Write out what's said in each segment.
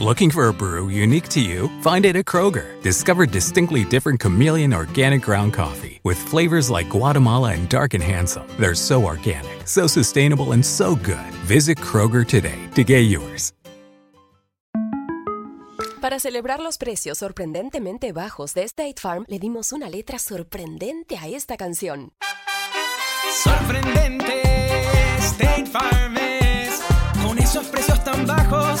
Looking for a brew unique to you? Find it at Kroger. Discover distinctly different chameleon organic ground coffee with flavors like Guatemala and Dark and Handsome. They're so organic, so sustainable, and so good. Visit Kroger today to get yours. Para celebrar los precios sorprendentemente bajos de State Farm, le dimos una letra sorprendente a esta canción. Sorprendente, State Farm es. Con esos precios tan bajos,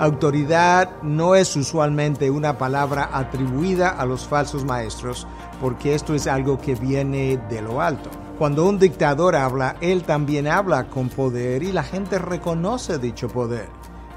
Autoridad no es usualmente una palabra atribuida a los falsos maestros, porque esto es algo que viene de lo alto. Cuando un dictador habla, él también habla con poder y la gente reconoce dicho poder.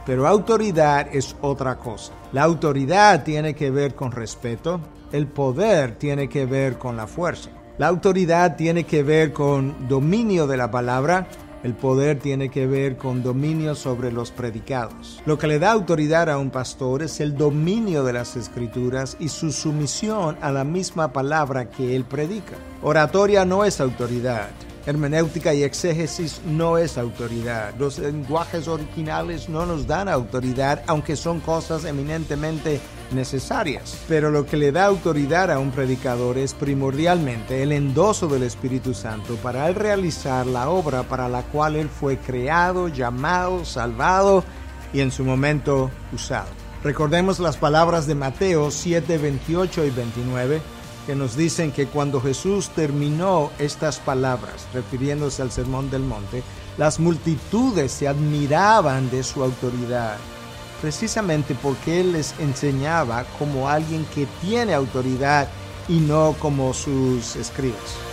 Pero autoridad es otra cosa. La autoridad tiene que ver con respeto, el poder tiene que ver con la fuerza. La autoridad tiene que ver con dominio de la palabra el poder tiene que ver con dominio sobre los predicados. Lo que le da autoridad a un pastor es el dominio de las escrituras y su sumisión a la misma palabra que él predica. Oratoria no es autoridad. Hermenéutica y exégesis no es autoridad. Los lenguajes originales no nos dan autoridad, aunque son cosas eminentemente necesarias. Pero lo que le da autoridad a un predicador es primordialmente el endoso del Espíritu Santo para él realizar la obra para la cual él fue creado, llamado, salvado y en su momento usado. Recordemos las palabras de Mateo 7, 28 y 29 que nos dicen que cuando Jesús terminó estas palabras, refiriéndose al Sermón del Monte, las multitudes se admiraban de su autoridad, precisamente porque Él les enseñaba como alguien que tiene autoridad y no como sus escribas.